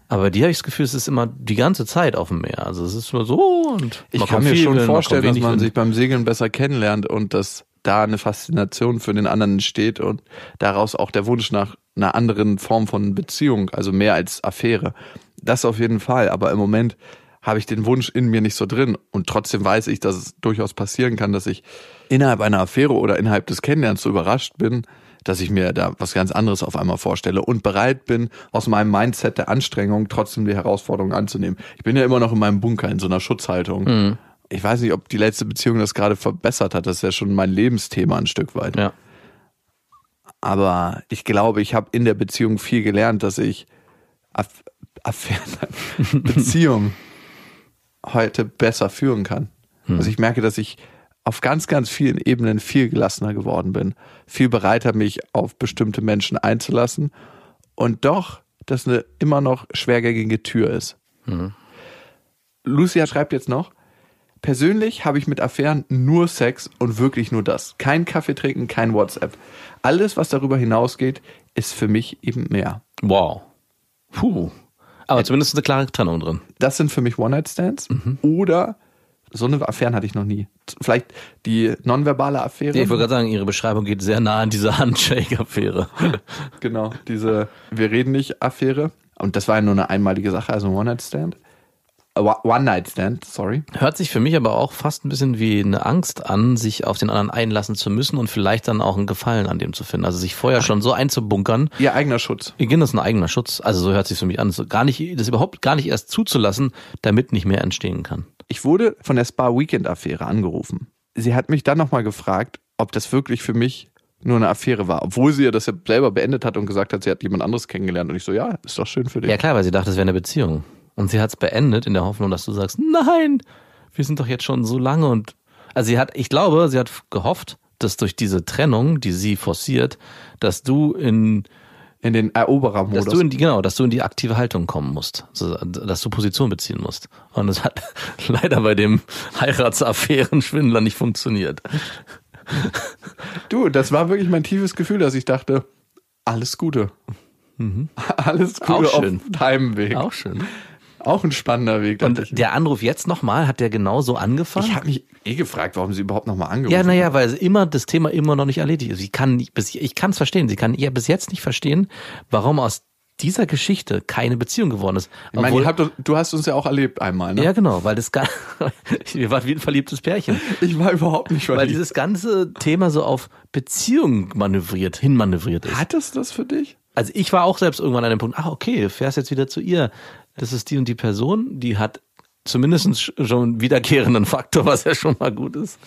Aber bei dir habe ich das Gefühl, es ist immer die ganze Zeit auf dem Meer. Also es ist nur so und ich man kann mir schon man vorstellen, kommt dass man sich beim Segeln besser kennenlernt und dass da eine Faszination für den anderen entsteht und daraus auch der Wunsch nach einer anderen Form von Beziehung, also mehr als Affäre. Das auf jeden Fall, aber im Moment habe ich den Wunsch in mir nicht so drin und trotzdem weiß ich, dass es durchaus passieren kann, dass ich innerhalb einer Affäre oder innerhalb des Kennenlernens so überrascht bin, dass ich mir da was ganz anderes auf einmal vorstelle und bereit bin, aus meinem Mindset der Anstrengung trotzdem die Herausforderung anzunehmen. Ich bin ja immer noch in meinem Bunker in so einer Schutzhaltung. Mhm. Ich weiß nicht, ob die letzte Beziehung das gerade verbessert hat. Das ist ja schon mein Lebensthema ein Stück weit. Ja. Aber ich glaube, ich habe in der Beziehung viel gelernt, dass ich Aff Affären, [LAUGHS] Beziehung heute besser führen kann. Also ich merke, dass ich auf ganz, ganz vielen Ebenen viel gelassener geworden bin, viel bereiter, mich auf bestimmte Menschen einzulassen und doch, dass eine immer noch schwergängige Tür ist. Lucia schreibt jetzt noch, persönlich habe ich mit Affären nur Sex und wirklich nur das. Kein Kaffee trinken, kein WhatsApp. Alles, was darüber hinausgeht, ist für mich eben mehr. Wow. Puh. Aber zumindest eine klare Trennung drin. Das sind für mich One-Night-Stands oder so eine Affären hatte ich noch nie. Vielleicht die nonverbale Affäre. Ja, ich wollte gerade sagen, Ihre Beschreibung geht sehr nah an diese [LAUGHS] Handshake-Affäre. [LAUGHS] Genau, diese Wir reden nicht Affäre. Und das war ja nur eine einmalige Sache, also ein One-Night-Stand. Äh, One-Night-Stand, sorry. Hört sich für mich aber auch fast ein bisschen wie eine Angst an, sich auf den anderen einlassen zu müssen und vielleicht dann auch einen Gefallen an dem zu finden. Also sich vorher schon so einzubunkern. Ihr eigener Schutz. Genau, das ist ein eigener Schutz. Also so hört sich für mich an. So gar nicht, das überhaupt gar nicht erst zuzulassen, damit nicht mehr entstehen kann. Ich wurde von der Spa-Weekend-Affäre angerufen. Sie hat mich dann nochmal gefragt, ob das wirklich für mich nur eine Affäre war, obwohl sie ja das ja selber beendet hat und gesagt hat, sie hat jemand anderes kennengelernt. Und ich so, ja, ist doch schön für dich. Ja klar, weil sie dachte, es wäre eine Beziehung. Und sie hat es beendet in der Hoffnung, dass du sagst, nein, wir sind doch jetzt schon so lange und also sie hat, ich glaube, sie hat gehofft, dass durch diese Trennung, die sie forciert, dass du in In den Eroberermodus. dass du in die genau, dass du in die aktive Haltung kommen musst, dass du Position beziehen musst. Und es hat [LAUGHS] leider bei dem Heiratsaffären-Schwindler nicht funktioniert. Du, das war wirklich mein tiefes Gefühl, dass ich dachte, alles Gute. Alles Gute Mhm. Auch schön. auf deinem Weg. Auch schön. Auch ein spannender Weg. Und der Anruf jetzt nochmal, hat der genauso angefangen? ich habe mich eh gefragt, warum sie überhaupt nochmal angerufen Ja, naja, weil immer das Thema immer noch nicht erledigt ist. Sie kann bis, ich kann es verstehen. Sie kann ja bis jetzt nicht verstehen, warum aus dieser Geschichte keine Beziehung geworden ist. Ich meine, Obwohl- habt, du hast uns ja auch erlebt einmal, ne? ja, genau, weil das gar, wir [LAUGHS] waren wie ein verliebtes Pärchen. Ich war überhaupt nicht Weil verliebt. dieses ganze Thema so auf Beziehung manövriert, hinmanövriert ist. Hat es das für dich? Also ich war auch selbst irgendwann an dem Punkt, ah, okay, du fährst jetzt wieder zu ihr. Das ist die und die Person, die hat zumindest schon einen wiederkehrenden Faktor, was ja schon mal gut ist.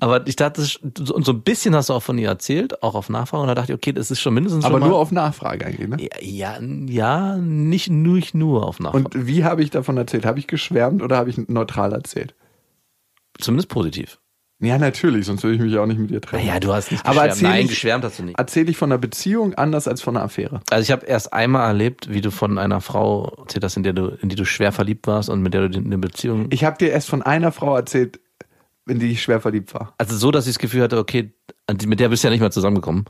Aber ich dachte, und so ein bisschen hast du auch von ihr erzählt, auch auf Nachfrage, und da dachte ich, okay, das ist schon mindestens Aber schon nur auf Nachfrage eigentlich, ne? ja, ja, ja, nicht, nicht nur auf Nachfrage. Und wie habe ich davon erzählt? Habe ich geschwärmt oder habe ich neutral erzählt? Zumindest positiv. Ja, natürlich, sonst würde ich mich ja auch nicht mit dir treffen. Naja, du hast nicht Aber geschwärmt. erzähl Nein, ich- geschwärmt hast du nicht. Erzähle ich von einer Beziehung anders als von einer Affäre? Also ich habe erst einmal erlebt, wie du von einer Frau erzählt hast, in der du, in die du schwer verliebt warst und mit der du eine Beziehung Ich habe dir erst von einer Frau erzählt, in die ich schwer verliebt war. Also so, dass ich das Gefühl hatte, okay, mit der bist du ja nicht mehr zusammengekommen.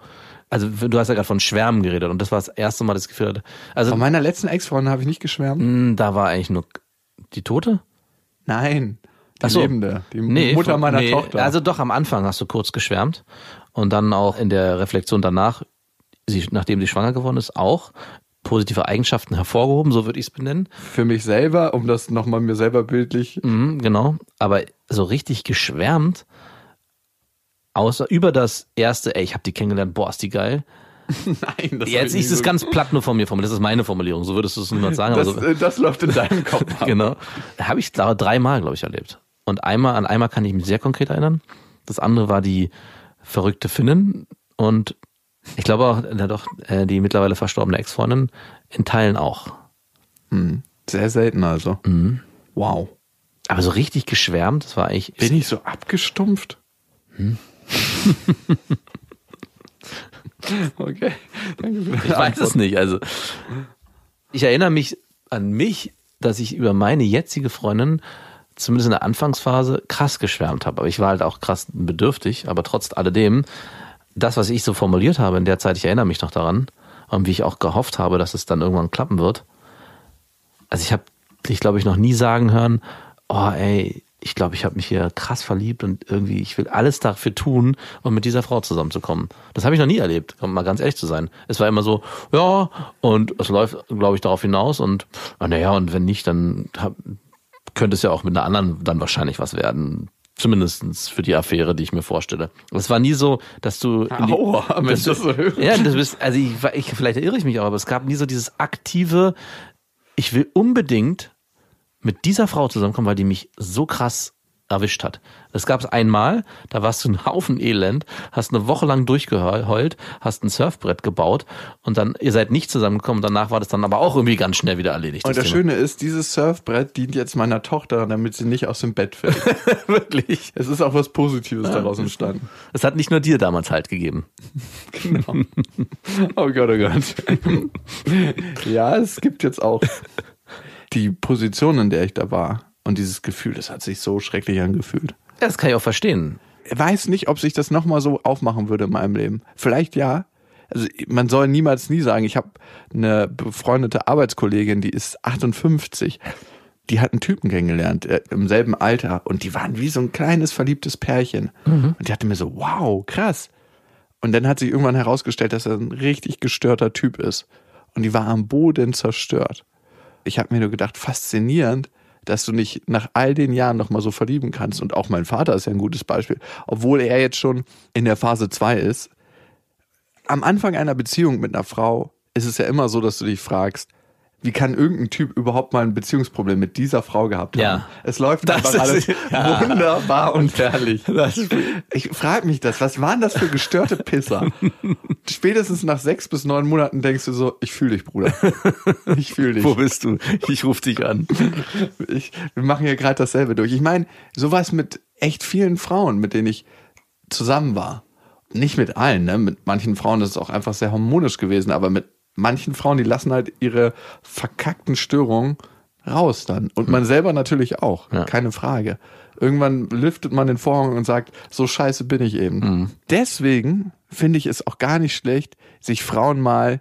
Also du hast ja gerade von Schwärmen geredet und das war das erste Mal, das ich das Gefühl hatte. Also Von meiner letzten Ex-Freundin habe ich nicht geschwärmt. mh, da war eigentlich nur die Tote? Nein, die so. Lebende, die Mutter von- meiner nee, Tochter. Also doch, am Anfang hast du kurz geschwärmt und dann auch in der Reflexion danach, sie, nachdem sie schwanger geworden ist, auch positive Eigenschaften hervorgehoben, so würde ich es benennen. für mich selber, um das nochmal mir selber bildlich. Mhm, genau. Aber so richtig geschwärmt, außer über das erste, ey, ich habe die kennengelernt, boah, ist die geil. [LAUGHS] Nein, das Jetzt ist es ganz platt nur von mir formuliert. Das ist meine Formulierung. So würdest du es niemand sagen. Das, so, äh, das läuft in deinem Kopf ab. [LAUGHS] genau. Habe ich da dreimal, glaube ich, erlebt. Und einmal, an einmal kann ich mich sehr konkret erinnern. Das andere war die verrückte Finnin und ich glaube auch, na doch, äh, die mittlerweile verstorbene Ex-Freundin in Teilen auch. Sehr selten also. Mhm. Wow. Aber so richtig geschwärmt, das war eigentlich. Bin ich so abgestumpft? [LAUGHS] okay. Danke für deine Ich weiß es nicht. Also ich erinnere mich an mich, dass ich über meine jetzige Freundin zumindest in der Anfangsphase krass geschwärmt habe. Aber ich war halt auch krass bedürftig. Aber trotz alledem, das, was ich so formuliert habe in der Zeit, ich erinnere mich noch daran und wie ich auch gehofft habe, dass es dann irgendwann klappen wird. Also ich habe dich, glaube ich, noch nie sagen hören, oh ey, ich glaube, ich habe mich hier krass verliebt und irgendwie, ich will alles dafür tun, um mit dieser Frau zusammenzukommen. Das habe ich noch nie erlebt, um mal ganz ehrlich zu sein. Es war immer so, ja, und es läuft, glaube ich, darauf hinaus und naja, und wenn nicht, dann könnte es ja auch mit einer anderen dann wahrscheinlich was werden. Zumindestens für die Affäre, die ich mir vorstelle. Es war nie so, dass du. Aua, [LAUGHS] dass du das so. Ja, das bist, also ich, ich, vielleicht irre ich mich auch, aber es gab nie so dieses aktive, ich will unbedingt mit dieser Frau zusammenkommen, weil die mich so krass erwischt hat. Das gab es einmal, da warst du ein Haufen Elend, hast eine Woche lang durchgeheult, hast ein Surfbrett gebaut und dann, ihr seid nicht zusammengekommen, danach war das dann aber auch irgendwie ganz schnell wieder erledigt. Und das Thema. Schöne ist, dieses Surfbrett dient jetzt meiner Tochter, damit sie nicht aus dem Bett fällt. [LAUGHS] wirklich. es ist auch was Positives daraus entstanden. Es hat nicht nur dir damals halt gegeben. [LAUGHS] Genau. Oh Gott, oh Gott. [LAUGHS] ja, es gibt jetzt auch die Position, in der ich da war. Und dieses Gefühl, das hat sich so schrecklich angefühlt. Das kann ich auch verstehen. Ich weiß nicht, ob sich das nochmal so aufmachen würde in meinem Leben. Vielleicht ja. Also man soll niemals nie sagen, ich habe eine befreundete Arbeitskollegin, die ist 58. Die hat einen Typen kennengelernt äh, im selben Alter und die waren wie so ein kleines verliebtes Pärchen. Und die hatte mir so, wow, krass. Und dann hat sich irgendwann herausgestellt, dass er ein richtig gestörter Typ ist. Und die war am Boden zerstört. Ich habe mir nur gedacht, faszinierend, dass du nicht nach all den Jahren noch mal so verlieben kannst. Und auch mein Vater ist ja ein gutes Beispiel. Obwohl er jetzt schon in der Phase 2 ist. Am Anfang einer Beziehung mit einer Frau ist es ja immer so, dass du dich fragst, wie kann irgendein Typ überhaupt mal ein Beziehungsproblem mit dieser Frau gehabt haben? Ja. Es läuft Das einfach alles ja. wunderbar und herrlich. [LAUGHS] Ich frage mich das, was waren das für gestörte Pisser? [LAUGHS] Spätestens nach sechs bis neun Monaten denkst du so, ich fühle dich, Bruder. Ich fühle dich. Wo bist du? Ich rufe dich an. Ich, wir machen hier gerade dasselbe durch. Ich meine, sowas mit echt vielen Frauen, mit denen ich zusammen war. Nicht mit allen, ne? Mit manchen Frauen ist es auch einfach sehr harmonisch gewesen, aber mit manchen Frauen, die lassen halt ihre verkackten Störungen raus dann. Und man selber natürlich auch, Ja. keine Frage. Irgendwann lüftet man den Vorhang und sagt, so scheiße bin ich eben. Deswegen finde ich es auch gar nicht schlecht, sich Frauen mal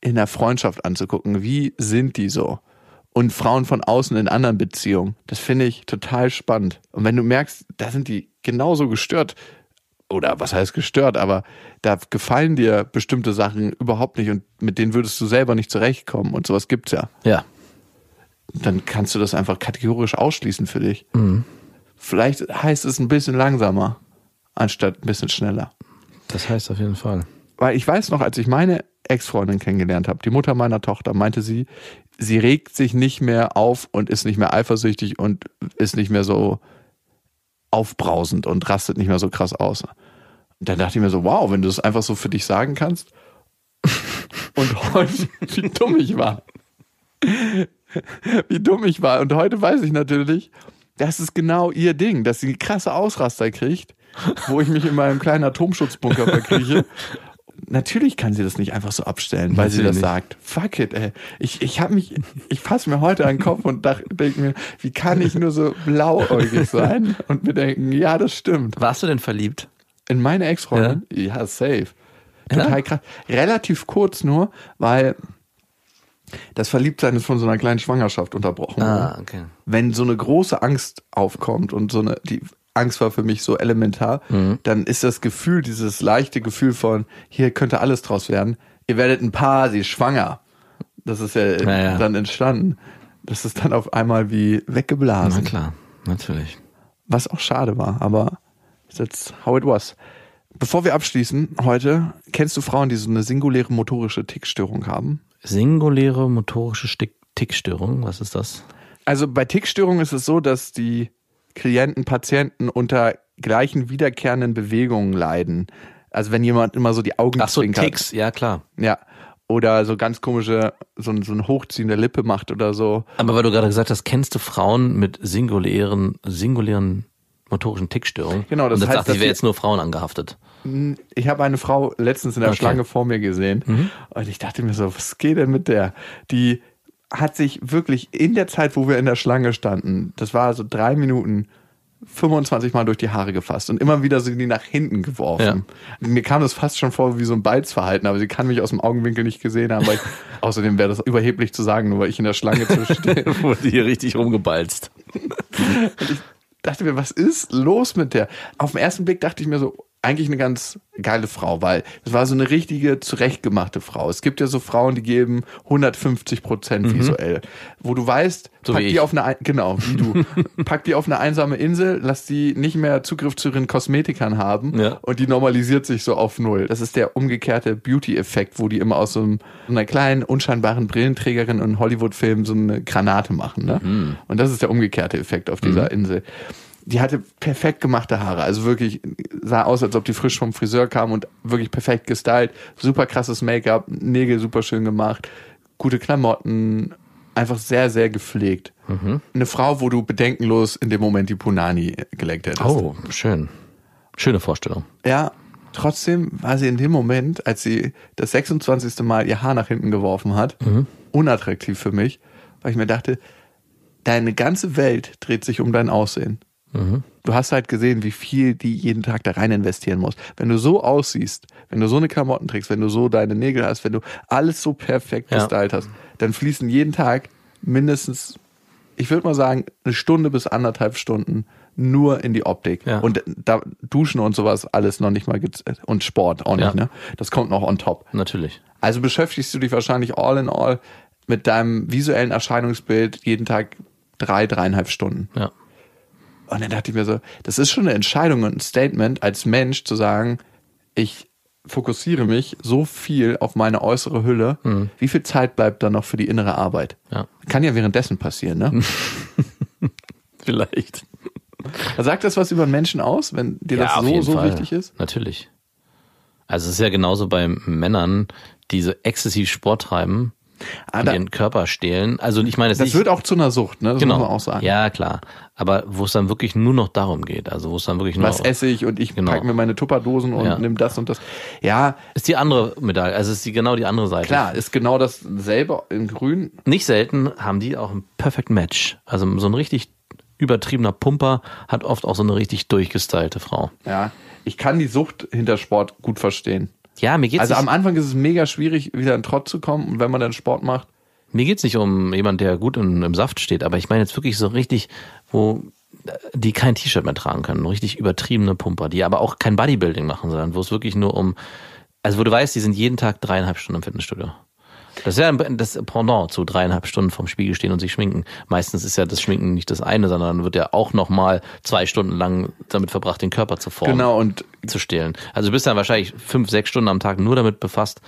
in der Freundschaft anzugucken. Wie sind die so? Und Frauen von außen in anderen Beziehungen. Das finde ich total spannend. Und wenn du merkst, da sind die genauso gestört, oder was heißt gestört, aber da gefallen dir bestimmte Sachen überhaupt nicht und mit denen würdest du selber nicht zurechtkommen und sowas gibt's ja. Ja. Dann kannst du das einfach kategorisch ausschließen für dich. Vielleicht heißt es ein bisschen langsamer, anstatt ein bisschen schneller. Das heißt auf jeden Fall. Weil ich weiß noch, als ich meine Ex-Freundin kennengelernt habe, die Mutter meiner Tochter, meinte sie, sie regt sich nicht mehr auf und ist nicht mehr eifersüchtig und ist nicht mehr so aufbrausend und rastet nicht mehr so krass aus. Und dann dachte ich mir so, wow, wenn du das einfach so für dich sagen kannst. [LAUGHS] Und heute, [LAUGHS] wie dumm ich war. Wie dumm ich war. Und heute weiß ich natürlich, das ist genau ihr Ding, dass sie krasse Ausraster kriegt, wo ich mich in meinem kleinen Atomschutzbunker verkrieche. [LAUGHS] Natürlich kann sie das nicht einfach so abstellen, weil sie das Natürlich sagt. Fuck it, ey. Ich, ich habe mich, ich fasse mir heute an den Kopf und denke mir, wie kann ich nur so blauäugig sein und mir denken, ja, das stimmt. Warst du denn verliebt? In meine Ex-Freundin? Ja? safe. Total krass. Relativ kurz nur, weil das Verliebtsein ist von so einer kleinen Schwangerschaft unterbrochen. Ah, okay. Wenn so eine große Angst aufkommt und so eine, die Angst war für mich so elementar, dann ist das Gefühl, dieses leichte Gefühl von, hier könnte alles draus werden. Ihr werdet ein Paar, sie schwanger. Das ist ja, Ja, ja. dann entstanden. Das ist dann auf einmal wie Na weggeblasen. klar, natürlich. Was auch schade war, aber that's how it was. Bevor wir abschließen heute, kennst du Frauen, die so eine singuläre motorische Tickstörung haben? Singuläre motorische Tickstörung, was ist das? Also bei Tickstörungen ist es so, dass die Klienten, Patienten unter gleichen wiederkehrenden Bewegungen leiden. Also wenn jemand immer so die Augen Ach so, zwinkert. Ticks, ja klar. Ja. Oder so ganz komische, so, ein- so ein Hochziehen der Lippe macht oder so. Aber weil du gerade gesagt hast, kennst du Frauen mit singulären, singulären motorischen Tickstörungen? Genau, das Und das heißt, dachte ich, wäre jetzt nur Frauen angehaftet. Ich habe eine Frau letztens in der Okay. Schlange vor mir gesehen und ich dachte mir so, was geht denn mit der? Die hat sich wirklich in der Zeit, wo wir in der Schlange standen, das war so drei Minuten, 25 Mal durch die Haare gefasst und immer wieder sind die nach hinten geworfen. Mir kam das fast schon vor wie so ein Balzverhalten, aber sie kann mich aus dem Augenwinkel nicht gesehen haben. Weil ich, [LAUGHS] außerdem wäre das überheblich zu sagen, nur weil ich in der Schlange [LAUGHS] stehe. Wurde hier richtig rumgebalzt. dachte mir, was ist los mit der? Auf den ersten Blick dachte ich mir so, eigentlich eine ganz geile Frau, weil es war so eine richtige, zurechtgemachte Frau. Es gibt ja so Frauen, die geben 150 Prozent visuell, wo du weißt, So pack die ich. auf eine, ein- genau, wie du, [LAUGHS] pack die auf eine einsame Insel, lass die nicht mehr Zugriff zu ihren Kosmetikern haben Ja. und die normalisiert sich so auf Null. Das ist der umgekehrte Beauty-Effekt, wo die immer aus so einem, so einer kleinen, unscheinbaren Brillenträgerin in Hollywood-Filmen so eine Granate machen, ne? Mhm. Und das ist der umgekehrte Effekt auf dieser Insel. Die hatte perfekt gemachte Haare, also wirklich sah aus, als ob die frisch vom Friseur kam und wirklich perfekt gestylt, super krasses Make-up, Nägel super schön gemacht, gute Klamotten, einfach sehr, sehr gepflegt. Mhm. Eine Frau, wo du bedenkenlos in dem Moment die Punani gelenkt hättest. Oh, schön. Schöne Vorstellung. Ja, trotzdem war sie in dem Moment, als sie das 26. Mal ihr Haar nach hinten geworfen hat, unattraktiv für mich, weil ich mir dachte, deine ganze Welt dreht sich um dein Aussehen. Du hast halt gesehen, wie viel die jeden Tag da rein investieren muss. Wenn du so aussiehst, wenn du so eine Klamotten trägst, wenn du so deine Nägel hast, wenn du alles so perfekt Ja. gestylt hast, dann fließen jeden Tag mindestens, ich würde mal sagen, eine Stunde bis anderthalb Stunden nur in die Optik. Ja. Und da Duschen und sowas alles noch nicht mal gez- und Sport auch nicht, Ja. ne? Das kommt noch on top. Natürlich. Also beschäftigst du dich wahrscheinlich all in all mit deinem visuellen Erscheinungsbild jeden Tag drei, dreieinhalb Stunden. Ja. Und dann dachte ich mir so, das ist schon eine Entscheidung und ein Statement als Mensch zu sagen, ich fokussiere mich so viel auf meine äußere Hülle. Wie viel Zeit bleibt dann noch für die innere Arbeit? Ja. Kann ja währenddessen passieren, ne? [LAUGHS] Vielleicht. Sagt das was über Menschen aus, wenn dir das auf so, so Fall. wichtig ist? Natürlich. Also es ist ja genauso bei Männern, die so exzessiv Sport treiben und ihren Körper stehlen. Also ich meine, es das nicht, wird auch zu einer Sucht, ne? Das genau. muss man auch sagen. Ja, klar. Aber wo es dann wirklich nur noch darum geht, also wo es dann wirklich nur Was esse ich und ich Genau. pack mir meine Tupperdosen und Ja. nimm das und das. Ja, ist die andere Medaille, also ist die genau die andere Seite. klar, ist genau dasselbe in grün. Nicht selten haben die auch ein Perfect Match. Also so ein richtig übertriebener Pumper hat oft auch so eine richtig durchgestylte Frau. Ja, ich kann die Sucht hinter Sport gut verstehen. Ja, mir geht's Also am Anfang ist es mega schwierig, wieder in Trott zu kommen. Und wenn man dann Sport macht, mir geht's nicht um jemand, der gut in, im Saft steht, aber ich meine jetzt wirklich so richtig, wo äh, die kein T-Shirt mehr tragen können, richtig übertriebene Pumper, die aber auch kein Bodybuilding machen, sondern wo es wirklich nur um, also wo du weißt, die sind jeden Tag dreieinhalb Stunden im Fitnessstudio. Das ist ja das Pendant zu dreieinhalb Stunden vorm Spiegel stehen und sich schminken. Meistens ist ja das Schminken nicht das eine, sondern wird ja auch nochmal zwei Stunden lang damit verbracht, den Körper zu formen. genau, und zu stehlen. Also du bist dann wahrscheinlich fünf, sechs Stunden am Tag nur damit befasst,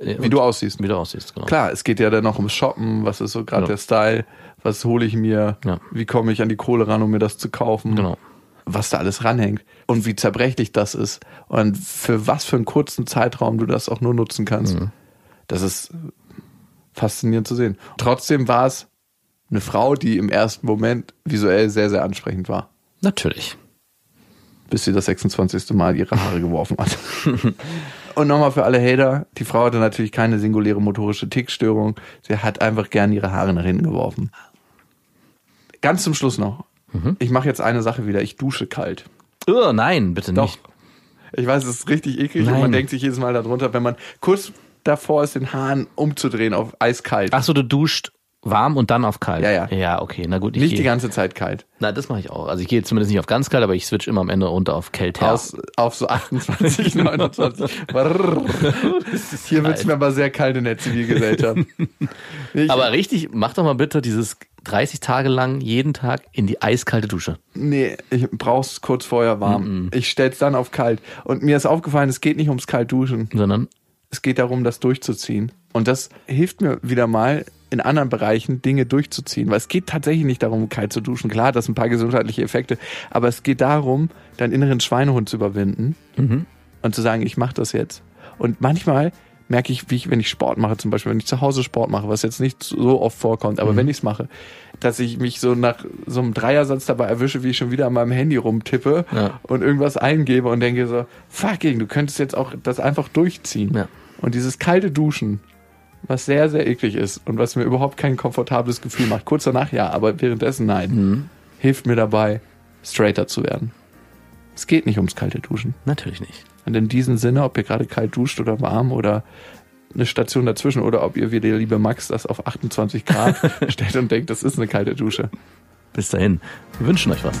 äh, wie du aussiehst. wie du aussiehst. Genau. Klar, es geht ja dann noch ums Shoppen, was ist so gerade Genau. der Style, was hole ich mir, Ja. wie komme ich an die Kohle ran, um mir das zu kaufen. Genau. Was da alles ranhängt und wie zerbrechlich das ist und für was für einen kurzen Zeitraum du das auch nur nutzen kannst. Mhm. Das ist faszinierend zu sehen. Trotzdem war es eine Frau, die im ersten Moment visuell sehr, sehr ansprechend war. Natürlich. bis sie das 26. Mal ihre Haare geworfen hat. [LAUGHS] Und nochmal für alle Hater, die Frau hatte natürlich keine singuläre motorische Tickstörung. Sie hat einfach gern ihre Haare nach hinten geworfen. Ganz zum Schluss noch. Ich mache jetzt eine Sache wieder. Ich dusche kalt. Oh, nein, bitte Doch. nicht. Ich weiß, es ist richtig eklig und Nein. man denkt sich jedes Mal darunter, wenn man kurz davor ist, den Hahn umzudrehen auf eiskalt. Ach so, du duscht warm und dann auf kalt. Ja, ja. Ja, okay, na gut. Ich Nicht die gehe, ganze Zeit kalt. na, das mache ich auch. Also ich gehe zumindest nicht auf ganz kalt, aber ich switch immer am Ende runter auf kälter. Aus, auf so 28, 29. Brrr. Hier wird's mir aber sehr kalt in der Zivilgesellschaft. Ich, aber richtig, mach doch mal bitte dieses 30 Tage lang jeden Tag in die eiskalte Dusche. Nee, ich brauch's kurz vorher warm. Ich stell's dann auf kalt. Und mir ist aufgefallen, es geht nicht ums kalt duschen. Sondern, Es geht darum, das durchzuziehen. Und das hilft mir wieder mal in anderen Bereichen Dinge durchzuziehen. Weil es geht tatsächlich nicht darum, kalt zu duschen. Klar, das sind ein paar gesundheitliche Effekte. Aber es geht darum, deinen inneren Schweinehund zu überwinden und zu sagen, ich mache das jetzt. Und manchmal merke ich, wie ich, wenn ich Sport mache, zum Beispiel, wenn ich zu Hause Sport mache, was jetzt nicht so oft vorkommt, aber wenn ich es mache, dass ich mich so nach so einem Dreiersatz dabei erwische, wie ich schon wieder an meinem Handy rumtippe Ja. und irgendwas eingebe und denke so, fucking, du könntest jetzt auch das einfach durchziehen. Ja. Und dieses kalte Duschen, was sehr, sehr eklig ist und was mir überhaupt kein komfortables Gefühl macht, kurz danach ja, aber währenddessen nein, hilft mir dabei, straighter zu werden. Es geht nicht ums kalte Duschen. natürlich nicht. Und in diesem Sinne, ob ihr gerade kalt duscht oder warm oder eine Station dazwischen oder ob ihr wie der liebe Max das auf 28 Grad [LAUGHS] stellt und denkt, das ist eine kalte Dusche. Bis dahin. Wir wünschen euch was.